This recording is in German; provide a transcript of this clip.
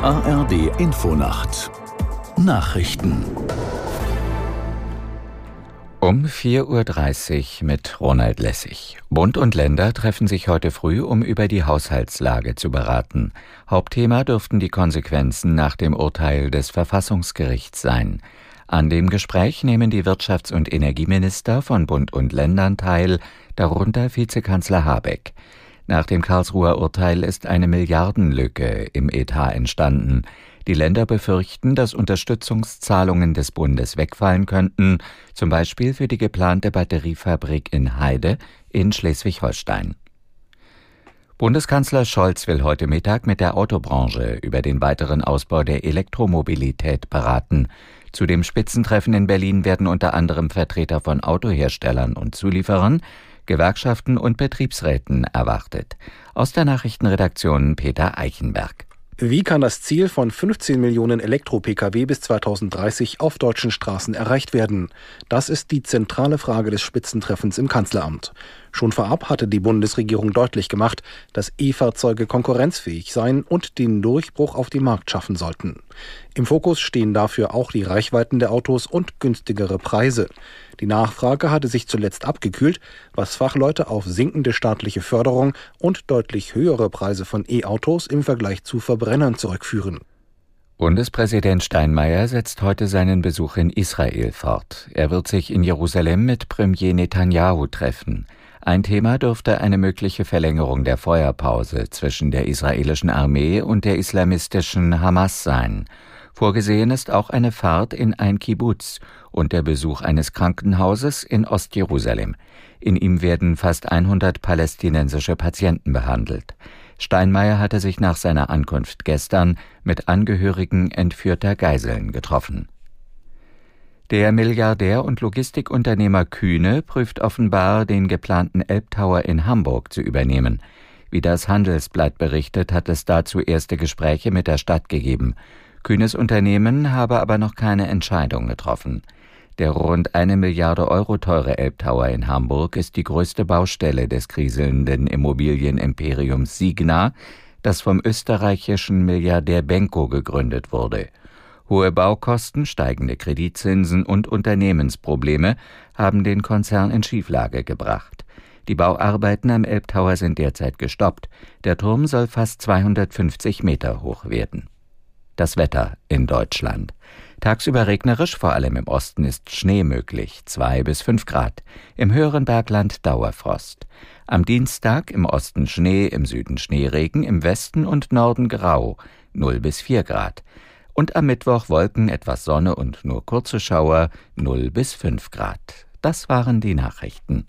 ARD Infonacht Nachrichten um 4.30 Uhr mit Ronald Lessig. Bund und Länder treffen sich heute früh, um über die Haushaltslage zu beraten. Hauptthema dürften die Konsequenzen nach dem Urteil des Verfassungsgerichts sein. An dem Gespräch nehmen die Wirtschafts- und Energieminister von Bund und Ländern teil, darunter Vizekanzler Habeck. Nach dem Karlsruher Urteil ist eine Milliardenlücke im Etat entstanden. Die Länder befürchten, dass Unterstützungszahlungen des Bundes wegfallen könnten, zum Beispiel für die geplante Batteriefabrik in Heide in Schleswig-Holstein. Bundeskanzler Scholz will heute Mittag mit der Autobranche über den weiteren Ausbau der Elektromobilität beraten. Zu dem Spitzentreffen in Berlin werden unter anderem Vertreter von Autoherstellern und Zulieferern, Gewerkschaften und Betriebsräten erwartet. Aus der Nachrichtenredaktion Peter Eichenberg. Wie kann das Ziel von 15 Millionen Elektro-Pkw bis 2030 auf deutschen Straßen erreicht werden? Das ist die zentrale Frage des Spitzentreffens im Kanzleramt. Schon vorab hatte die Bundesregierung deutlich gemacht, dass E-Fahrzeuge konkurrenzfähig seien und den Durchbruch auf den Markt schaffen sollten. Im Fokus stehen dafür auch die Reichweiten der Autos und günstigere Preise. Die Nachfrage hatte sich zuletzt abgekühlt, was Fachleute auf sinkende staatliche Förderung und deutlich höhere Preise von E-Autos im Vergleich zu Verbrennern zurückführen. Bundespräsident Steinmeier setzt heute seinen Besuch in Israel fort. Er wird sich in Jerusalem mit Premier Netanyahu treffen. Ein Thema dürfte eine mögliche Verlängerung der Feuerpause zwischen der israelischen Armee und der islamistischen Hamas sein. Vorgesehen ist auch eine Fahrt in ein Kibbutz und der Besuch eines Krankenhauses in Ostjerusalem. In ihm werden fast 100 palästinensische Patienten behandelt. Steinmeier hatte sich nach seiner Ankunft gestern mit Angehörigen entführter Geiseln getroffen. Der Milliardär und Logistikunternehmer Kühne prüft offenbar, den geplanten Elbtower in Hamburg zu übernehmen. Wie das Handelsblatt berichtet, hat es dazu erste Gespräche mit der Stadt gegeben. Kühnes Unternehmen habe aber noch keine Entscheidung getroffen. Der rund eine Milliarde Euro teure Elbtower in Hamburg ist die größte Baustelle des kriselnden Immobilienimperiums Signa, das vom österreichischen Milliardär Benko gegründet wurde. Hohe Baukosten, steigende Kreditzinsen und Unternehmensprobleme haben den Konzern in Schieflage gebracht. Die Bauarbeiten am Elbtower sind derzeit gestoppt. Der Turm soll fast 250 Meter hoch werden. Das Wetter in Deutschland. Tagsüber regnerisch, vor allem im Osten ist Schnee möglich, zwei bis fünf Grad. Im höheren Bergland Dauerfrost. Am Dienstag im Osten Schnee, im Süden Schneeregen, im Westen und Norden grau, 0 bis 4 Grad. Und am Mittwoch Wolken, etwas Sonne und nur kurze Schauer, 0 bis 5 Grad. Das waren die Nachrichten.